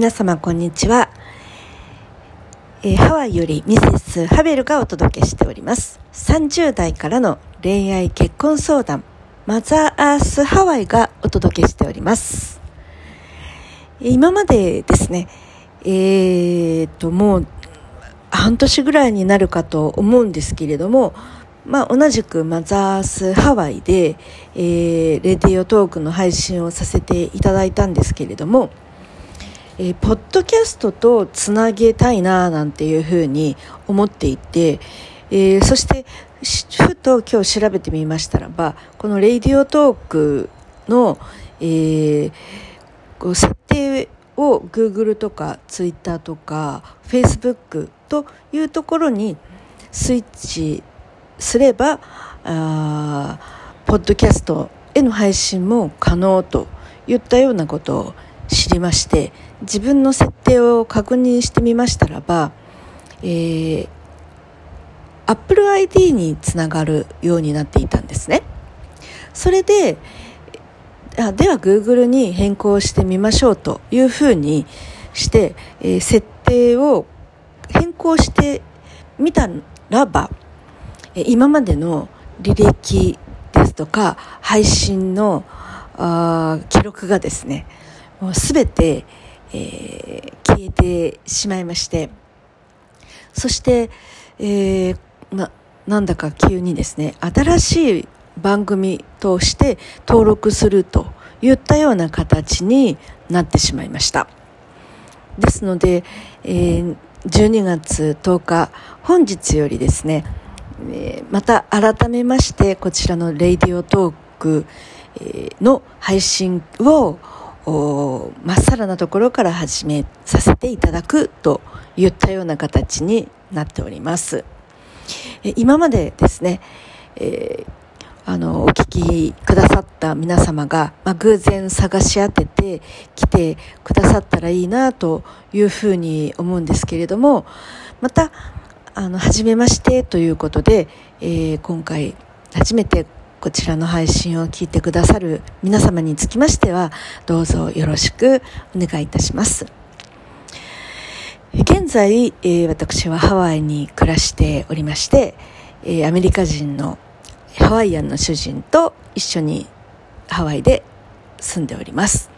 皆様こんにちは、えー、ハワイよりミセスハベルがお届けしております。30代からの恋愛結婚相談マザーアースハワイがお届けしております。今までですねえー、ともう半年ぐらいになるかと思うんですけれどもまあ、同じくマザースハワイで、えー、レディオトークの配信をさせていただいたんですけれども、えー、ポッドキャストとつなげたいななんていうふうに思っていて、えー、そしてふと今日調べてみましたらばこのレディオトークの、えー、こう設定を Google とか Twitter とか Facebook というところにスイッチすればあポッドキャストへの配信も可能といったようなことを知りまして自分の設定を確認してみましたらば、えー、Apple ID につながるようになっていたんですね。それであでは Google に変更してみましょうというふうにして、えー、設定を変更してみたらば今までの履歴ですとか配信のあ記録がですねもう全て、えー、消えてしまいまして。そして、えー、ななんだか急にですね新しい番組として登録するといったような形になってしまいました。ですので、えー、12月10日本日よりですね、えー、また改めましてこちらの「レイディオトーク」の配信をまっさらなところから始めさせていただくといったような形になっております。今までですね、えー、あの、お聞きくださった皆様が、まあ、偶然探し当てて来てくださったらいいなというふうに思うんですけれども、また、あの、はじめましてということで、えー、今回初めてこちらの配信を聞いてくださる皆様につきましては、どうぞよろしくお願いいたします。現在、えー、私はハワイに暮らしておりまして、えー、アメリカ人のハワイアンの主人と一緒にハワイで住んでおります。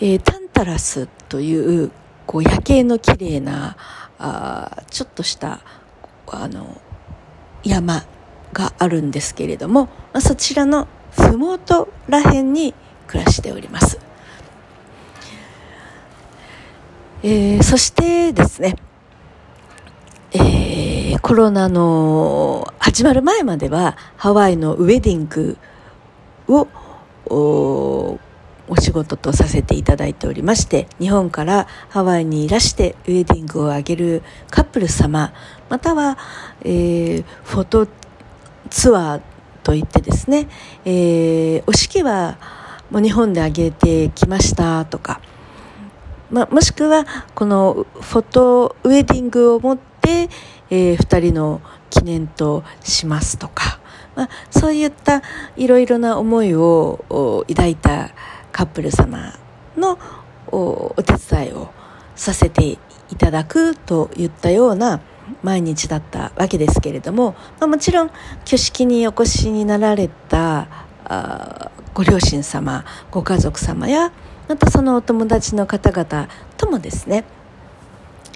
えー、タンタラスというこう夜景の綺麗なあちょっとしたあの山があるんですけれども、まあ、そちらの麓ら辺に暮らしております。えー、そしてですね、えー、コロナの始まる前まではハワイのウェディングをお仕事とさせていただいておりまして日本からハワイにいらしてウェディングを挙げるカップル様または、えー、フォトツアーといってですね、えー、お式はもう日本で挙げてきましたとか、まあもしくはこのフォトウェディングを持って、えー、2人の記念としますとか、まあ、そういったいろいろな思いを抱いたカップル様のお手伝いをさせていただくといったような毎日だったわけですけれども、まあ、もちろん挙式にお越しになられたあご両親様ご家族様やまたそのお友達の方々ともですね、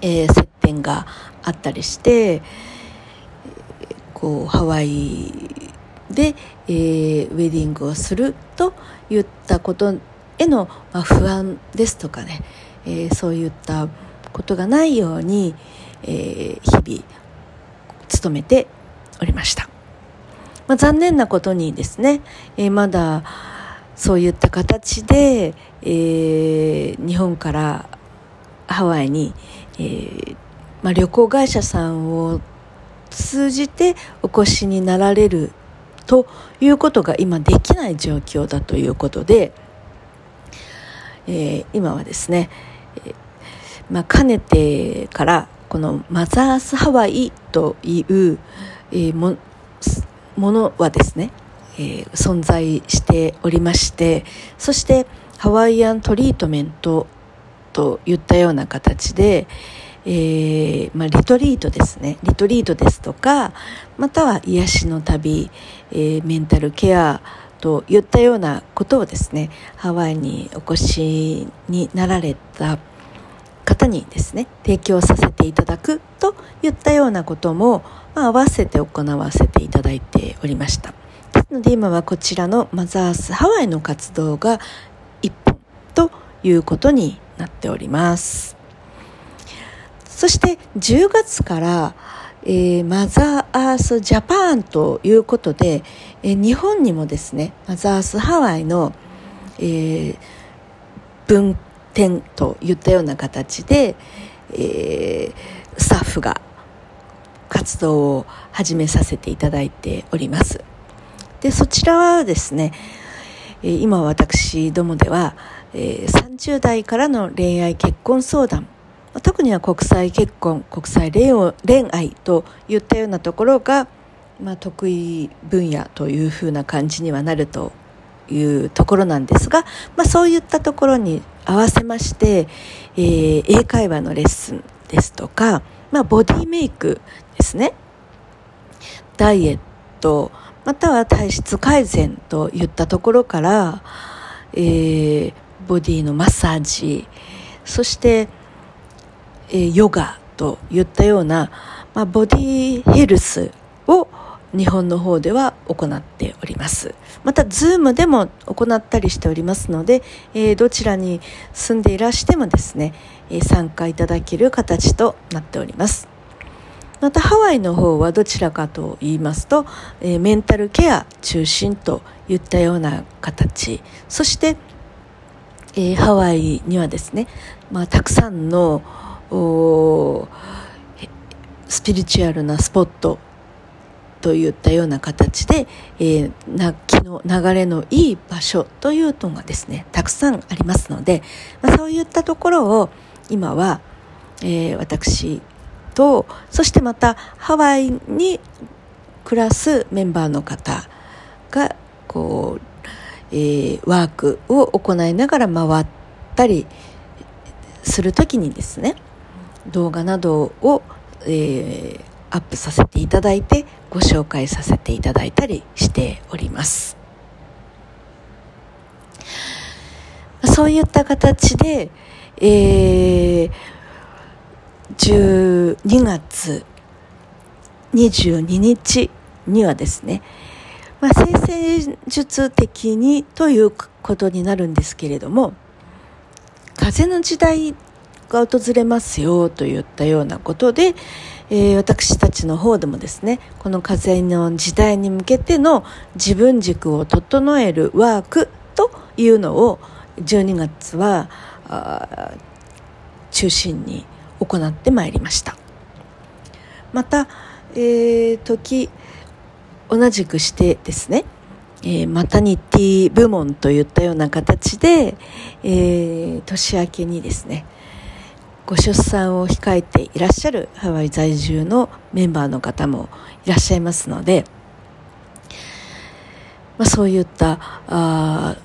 えー、接点があったりしてこうハワイで、えー、ウェディングをするといったことへの、まあ、不安ですとかね、えー、そういったことがないように、えー、日々努めておりました。まあ、残念なことにですね、えー、まだそういった形で、えー、日本からハワイに、えーまあ、旅行会社さんを通じてお越しになられるということが今できない状況だということで、えー、今はですね、えまあ、かねてからこのマザースハワイという、えー、もものはですね、えー、存在しておりましてそしてハワイアントリートメントといったような形で、えー、まあ、リトリートですね。リトリートですとかまたは癒しの旅、え、メンタルケアといったようなことをですねハワイにお越しになられた方にですね提供させていただくといったようなことも、まあ、合わせて行わせていただいておりました。ですので今はこちらのマザースハワイの活動が一本ということになっております。そして10月からえー、マザーアースジャパンということで、えー、日本にもですねマザーアースハワイの、えー、分店といったような形で、えー、スタッフが活動を始めさせていただいております。でそちらはですね今私どもでは30代からの恋愛結婚相談特には国際結婚国際恋愛といったようなところが、まあ、得意分野というふうな感じにはなるというところなんですが、まあ、そういったところに合わせまして、えー、英会話のレッスンですとか、まあ、ボディメイクですね。ダイエットまたは体質改善といったところから、えー、ボディのマッサージそしてえー、ヨガといったような、まあ、ボディヘルスを日本の方では行っております。また Zoom でも行ったりしておりますので、えー、どちらに住んでいらしてもですね、えー、参加いただける形となっております。またハワイの方はどちらかと言いますと、えー、メンタルケア中心といったような形。そして、えハワイにはですね、まあ、たくさんのスピリチュアルなスポットといったような形で、えー、な気の流れのいい場所というのがですねたくさんありますので、まあ、そういったところを今は、えー、私とそしてまたハワイに暮らすメンバーの方がこう、えー、ワークを行いながら回ったりする時にですね動画などを、えー、アップさせていただいてご紹介させていただいたりしております。そういった形で、えー、12月22日にはですね、まあ、生成術的にということになるんですけれども風の時代が訪れますよといったようなことで、えー、私たちの方でもですねこの風の時代に向けての自分軸を整えるワークというのを12月は中心に行ってまいりました。また、えー、時同じくしてですねえー、マタニティ部門といったような形で、えー、年明けにですねご出産を控えていらっしゃるハワイ在住のメンバーの方もいらっしゃいますので、まあ、そういったあ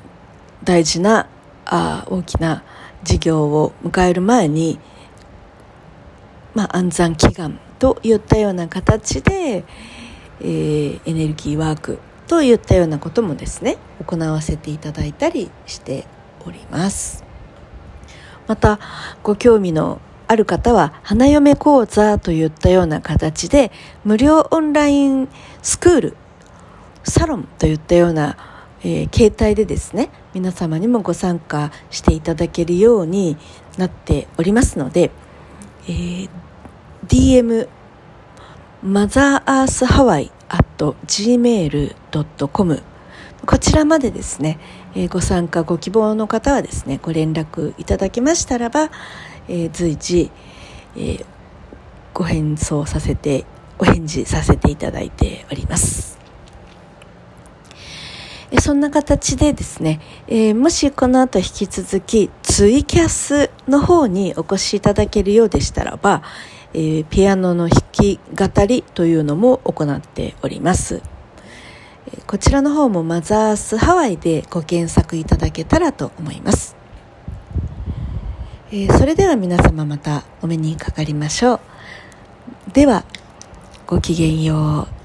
大事なあ大きな事業を迎える前に、まあ、安産祈願といったような形で、えー、エネルギーワークといったようなこともですね行わせていただいたりしております。またご興味のある方は花嫁講座といったような形で無料オンラインスクールサロンといったような、えー、形態でですね皆様にもご参加していただけるようになっておりますので、えー、DM マザーアースハワイ at gmail.com こちらまでですね、えー、ご参加ご希望の方はですねご連絡いただけましたらば、えー、随時、えー、ご返送させてお返事させていただいておりますそんな形でですね、えー、もしこの後引き続きツイキャスの方にお越しいただけるようでしたらば、えー、ピアノの弾き語りというのも行っております。こちらの方もマザースハワイでご検索いただけたらと思います。えー、それでは皆様またお目にかかりましょう。では、ごきげんよう。